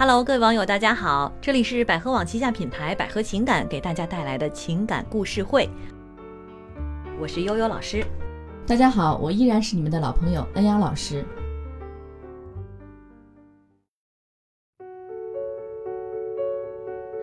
Hello，各位网友，大家好，这里是百合网旗下品牌百合情感给大家带来的情感故事会，我是悠悠老师。大家好，我依然是你们的老朋友恩雅老师。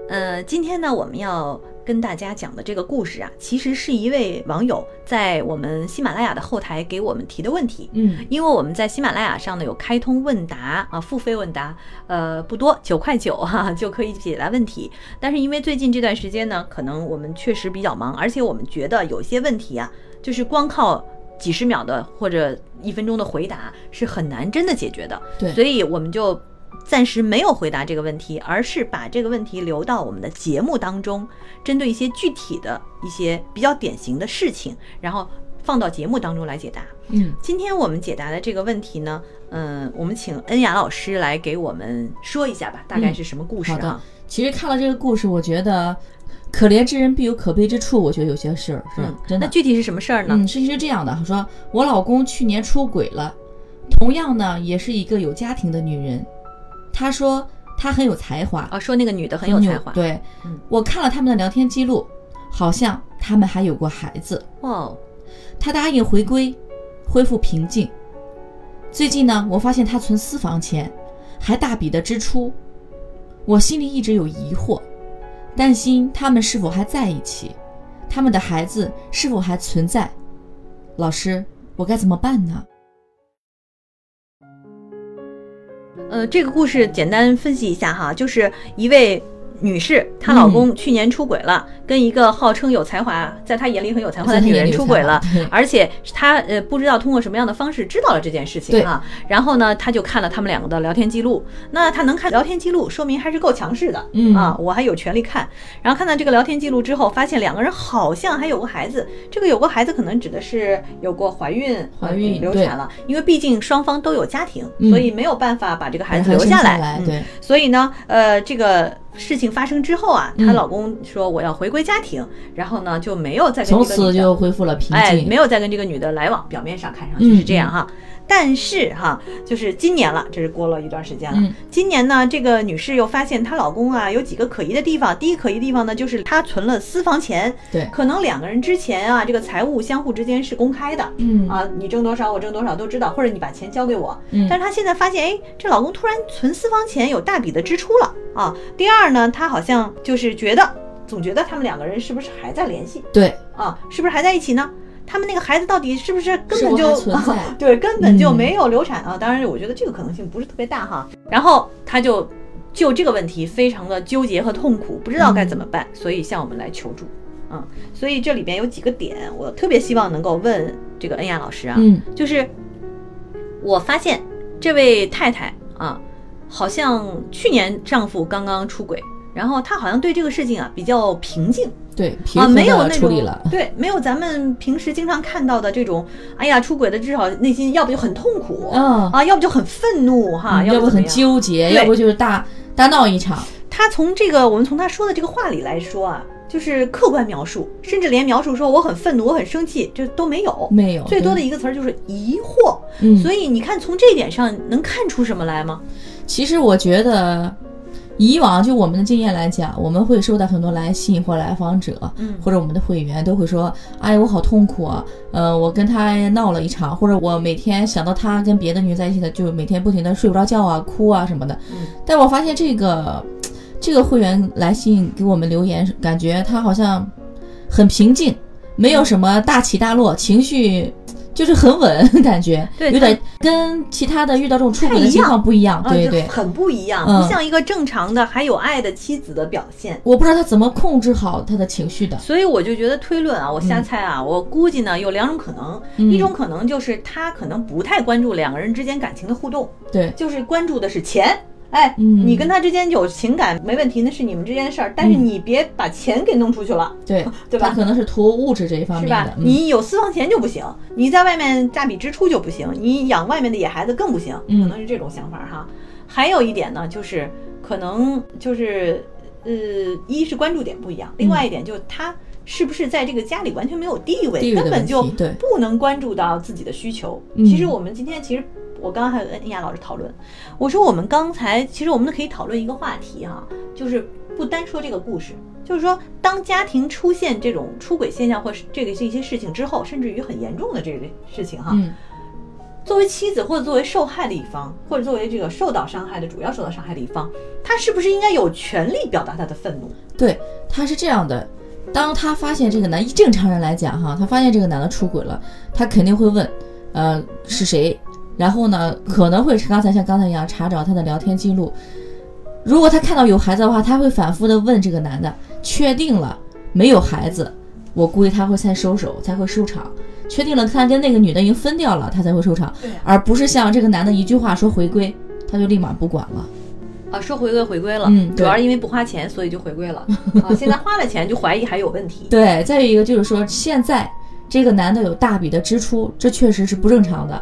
呃，今天呢，我们要跟大家讲的这个故事啊，其实是一位网友在我们喜马拉雅的后台给我们提的问题。嗯，因为我们在喜马拉雅上呢有开通问答啊，付费问答，呃，不多，九块九哈 就可以解答问题。但是因为最近这段时间呢，可能我们确实比较忙，而且我们觉得有些问题啊，就是光靠几十秒的或者一分钟的回答是很难真的解决的。对所以我们就暂时没有回答这个问题，而是把这个问题留到我们的节目当中，针对一些具体的一些比较典型的事情，然后放到节目当中来解答。嗯，今天我们解答的这个问题呢，嗯，我们请恩雅老师来给我们说一下吧，大概是什么故事好的啊？。其实看了这个故事，我觉得可怜之人必有可悲之处。我觉得有些事儿是、嗯，真的那。具体是什么事儿呢？嗯，事情是这样的，说我老公去年出轨了，同样呢也是一个有家庭的女人。她说他很有才华，啊，说那个女的很有才华。，对，嗯我看了他们的聊天记录，好像他们还有过孩子。哦，他答应回归，恢复平静。最近呢，我发现他存私房钱，还大笔的支出，我心里一直有疑惑，担心他们是否还在一起，他们的孩子是否还存在。老师，我该怎么办呢？呃，这个故事简单分析一下哈，就是一位女士，她老公嗯。去年出轨了，跟一个号称有才华，在她眼里很有才华的女人出轨了而且她呃不知道通过什么样的方式知道了这件事情啊，然后呢，她就看了他们两个的聊天记录，那她能看聊天记录，说明还是够强势的，嗯。啊，我还有权利看，然后看到这个聊天记录之后，发现两个人好像还有过孩子，这个有过孩子可能指的是有过怀孕、怀孕呃流产了，因为毕竟双方都有家庭，嗯。所以没有办法把这个孩子留下来。对，所以呢，呃，这个事情发生之后啊，她嗯老公说我要回归家庭，然后呢就没有再跟从此这个女的就恢复了平哎，没有再跟这个女的来往，表面上看上去是这样哈。但是哈，就是今年了，这是过了一段时间了。嗯今年呢，这个女士又发现她老公啊有几个可疑的地方。第一可疑地方呢，就是她存了私房钱，对，可能两个人之前啊，这个财务相互之间是公开的。嗯啊，你挣多少，我挣多少都知道，或者你把钱交给我。嗯但是她现在发现，哎，这老公突然存私房钱有大笔的支出了啊。第二呢，她好像就是觉得，总觉得他们两个人是不是还在联系对，啊？是不是还在一起呢？他们那个孩子到底是不是根本就是否还存在 对，根本就嗯没有流产啊？当然，我觉得这个可能性不是特别大哈。然后他就就这个问题非常的纠结和痛苦，不知道该怎么办，所以向我们来求助。嗯，所以这里边有几个点，我特别希望能够问这个恩雅老师啊，嗯就是我发现这位太太啊，好像去年丈夫刚刚出轨，然后他好像对这个事情啊比较平静对，平啊，没有那种。对，没有咱们平时经常看到的这种，哎呀，出轨的至少内心要不就很痛苦、嗯啊，要不就很愤怒哈，嗯要不很纠结，要不就是大大闹一场。他从这个我们从他说的这个话里来说啊，就是客观描述，甚至连描述说我很愤怒、我很生气，就都没有，没有最多的一个词儿就是疑惑。嗯所以你看从这一点上能看出什么来吗？其实我觉得，以往就我们的经验来讲，我们会收到很多来信或来访者，嗯或者我们的会员都会说：“哎，我好痛苦啊，呃，我跟他闹了一场，或者我每天想到他跟别的女人在一起的，就每天不停的睡不着觉啊、哭啊什么的。嗯但我发现这个这个会员来信给我们留言，感觉他好像很平静，没有什么大起大落，情绪。就是很稳，感觉对有点跟其他的遇到这种出轨的情不一样况不一样，啊，对对。很不一样，嗯不像一个正常的还有爱的妻子的表现。我不知道他怎么控制好他的情绪的。所以我就觉得推论啊，我瞎猜啊，我估计呢有两种可能，嗯一种可能就是他可能不太关注两个人之间感情的互动，对，就是关注的是钱。哎，嗯你跟他之间有情感没问题，那是你们之间的事儿，但是你别把钱给弄出去了。对，对吧他可能是图物质这一方是吧面的。？嗯你有私房钱就不行，你在外面大笔支出就不行，你养外面的野孩子更不行，嗯可能是这种想法哈。还有一点呢，就是可能就是呃，一是关注点不一样，另外一点就是他是不是在这个家里完全没有地位，地位根本就不能关注到自己的需求。嗯其实我们今天其实我刚刚还有跟恩雅老师讨论，我说我们刚才其实我们可以讨论一个话题哈，就是不单说这个故事，就是说当家庭出现这种出轨现象或是这个这些事情之后，甚至于很严重的这个事情哈，嗯作为妻子或者作为受害的一方，或者作为这个受到伤害的主要受到伤害的一方，他是不是应该有权利表达他的愤怒？对，他是这样的。当他发现这个男，正常人来讲哈，他发现这个男的出轨了，他肯定会问，呃，是谁？然后呢，可能会刚才像刚才一样查找他的聊天记录。如果他看到有孩子的话，他会反复的问这个男的，确定了没有孩子，我估计他会才收手，才会收场。确定了他跟那个女的已经分掉了，他才会收场，而不是像这个男的一句话说回归，他就立马不管了。啊，说回归回归了，嗯主要是因为不花钱，所以就回归了 啊。现在花了钱就怀疑还有问题。对，再有一个就是说，现在这个男的有大笔的支出，这确实是不正常的。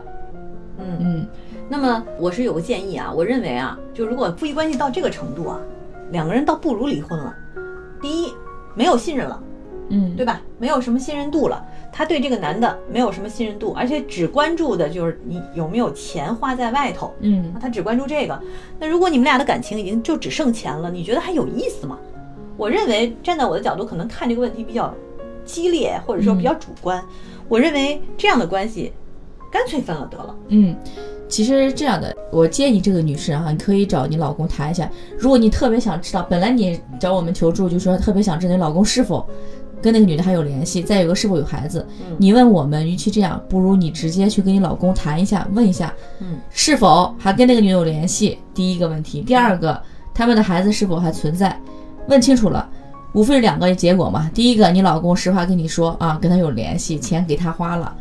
嗯，嗯那么我是有个建议啊，我认为啊，就如果夫妻关系到这个程度啊，两个人倒不如离婚了。第一，没有信任了，嗯，对吧？没有什么信任度了，他对这个男的没有什么信任度，而且只关注的就是你有没有钱花在外头。嗯他只关注这个。那如果你们俩的感情已经就只剩钱了，你觉得还有意思吗？我认为站在我的角度，可能看这个问题比较激烈，或者说比较主观。我认为这样的关系，干脆分了得了。嗯，其实这样的，我建议这个女士啊，你可以找你老公谈一下。如果你特别想知道，本来你找我们求助，就说特别想知道你老公是否跟那个女的还有联系，再有个是否有孩子。嗯你问我们，与其这样，不如你直接去跟你老公谈一下，问一下嗯是否还跟那个女的有联系。第一个问题，第二个，他们的孩子是否还存在，问清楚了。无非是两个结果嘛。第一个，你老公实话跟你说啊，跟他有联系，钱给他花了，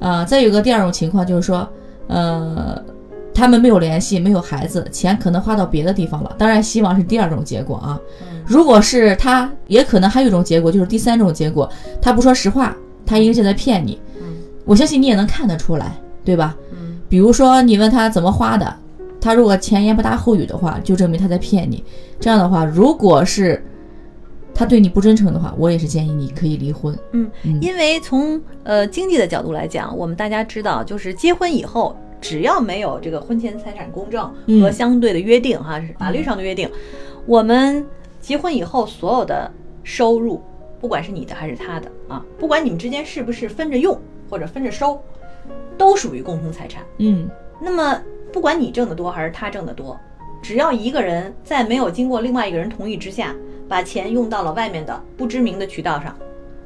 啊，再有个第二种情况就是说，呃，他们没有联系，没有孩子，钱可能花到别的地方了。当然，希望是第二种结果啊。嗯如果是他，也可能还有一种结果，就是第三种结果，他不说实话，他一个劲在骗你。嗯我相信你也能看得出来，对吧？嗯比如说你问他怎么花的，他如果前言不搭后语的话，就证明他在骗你。这样的话，如果是他对你不真诚的话，我也是建议你可以离婚。嗯嗯，因为从呃经济的角度来讲，我们大家知道，就是结婚以后，只要没有这个婚前财产公证嗯和相对的约定哈，是法律上的约定，我们结婚以后所有的收入，不管是你的还是他的啊，不管你们之间是不是分着用或者分着收，都属于共同财产。嗯那么不管你挣得多还是他挣得多，只要一个人在没有经过另外一个人同意之下，把钱用到了外面的不知名的渠道上，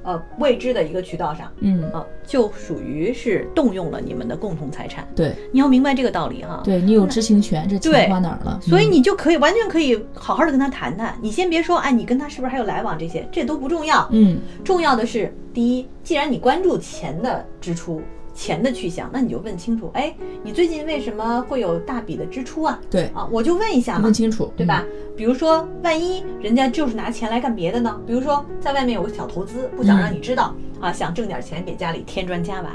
呃，未知的一个渠道上，嗯，啊，就属于是动用了你们的共同财产。对你要明白这个道理哈。对，你有知情权，这对钱花哪儿了？所以嗯你就可以完全可以好好的跟他谈谈。你先别说，哎，你跟他是不是还有来往这些，这都不重要。嗯重要的是，第一，既然你关注钱的支出、钱的去向，那你就问清楚，哎，你最近为什么会有大笔的支出啊？对，啊，我就问一下嘛问，清楚，对吧？比如说，万一人家就是拿钱来干别的呢？比如说，在外面有个小投资，不想让你知道、啊，想挣点钱给家里添砖加瓦，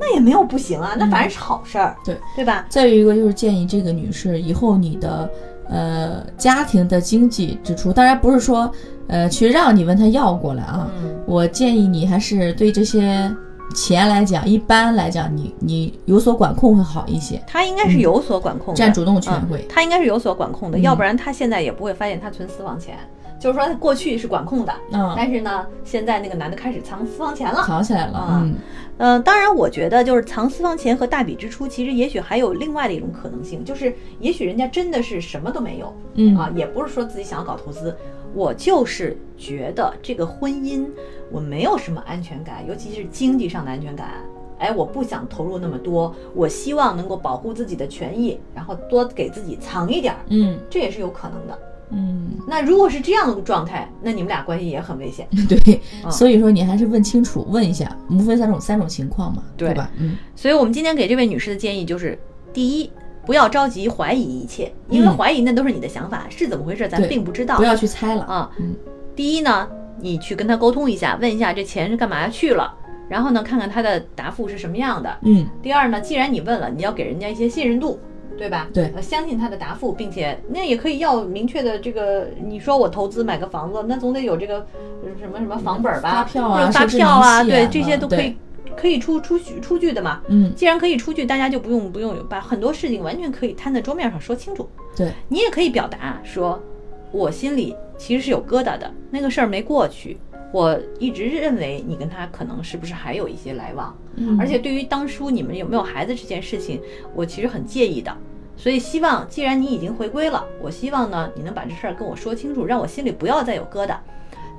那也没有不行啊，那反正是好事儿，对对吧？再有一个就是建议这个女士以后你的呃家庭的经济支出，当然不是说呃去让你问他要过来啊，嗯我建议你还是对这些钱来讲，一般来讲你你有所管控会好一些，他应该是有所管控的，占主动权嗯会。他应该是有所管控的，嗯要不然他现在也不会发现他存私房钱。就是说，他过去是管控的，嗯，但是呢，现在那个男的开始藏私房钱了。藏起来了，嗯嗯呃，当然，我觉得就是藏私房钱和大笔支出，其实也许还有另外的一种可能性，就是也许人家真的是什么都没有，嗯啊，也不是说自己想要搞投资，我就是觉得这个婚姻我没有什么安全感，尤其是经济上的安全感。哎，我不想投入那么多，我希望能够保护自己的权益，然后多给自己藏一点儿，嗯这也是有可能的。嗯，那如果是这样的状态，那你们俩关系也很危险。对，啊所以说你还是问清楚，问一下，无非三种三种情况嘛，对对吧？嗯所以我们今天给这位女士的建议就是：第一，不要着急怀疑一切，因为嗯怀疑那都是你的想法，是怎么回事咱并不知道。不要去猜了，啊，嗯。第一呢，你去跟他沟通一下，问一下这钱是干嘛去了，然后呢，看看他的答复是什么样的。嗯。第二呢，既然你问了，你要给人家一些信任度，对吧？对。呃，相信他的答复，并且那也可以要明确的这个，你说我投资买个房子，那总得有这个呃什么什么房本儿吧，发票啊发票啊，对，这些都可以对可可以出出出出具的嘛。嗯，既然可以出具，大家就不用不用把很多事情完全可以摊在桌面上说清楚。对，你也可以表达说，我心里其实是有疙瘩的，那个事儿没过去。我一直认为你跟他可能是不是还有一些来往，嗯而且对于当初你们有没有孩子这件事情，我其实很介意的。所以希望，既然你已经回归了，我希望呢，你能把这事儿跟我说清楚，让我心里不要再有疙瘩。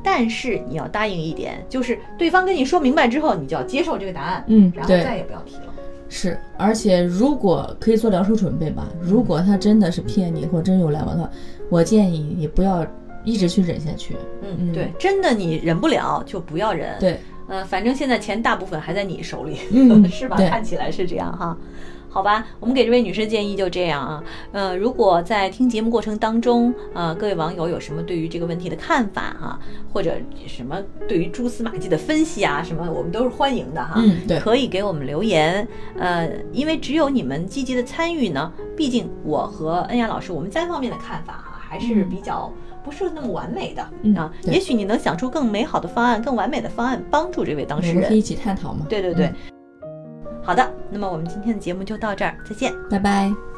但是你要答应一点，就是对方跟你说明白之后，你就要接受这个答案，嗯然后再也不要提了。是，而且如果可以做两手准备吧，如果他真的是骗你或真有来往的话，我建议你不要一直去忍下去。嗯，嗯对，真的你忍不了就不要忍。，对，呃，反正现在钱大部分还在你手里，嗯 是吧？看起来是这样哈。好吧，我们给这位女士建议就这样啊。呃，如果在听节目过程当中，呃，各位网友有什么对于这个问题的看法哈、或者什么对于蛛丝马迹的分析啊，什么我们都是欢迎的哈。嗯对 可以给我们留言。呃，因为只有你们积极的参与呢，毕竟我和恩雅老师我们单方面的看法哈、还是嗯比较。不是那么完美的、嗯啊，也许你能想出更美好的方案、更完美的方案，帮助这位当事人。我们可以一起探讨嘛。对对对，嗯好的，那么我们今天的节目就到这儿，再见。拜拜。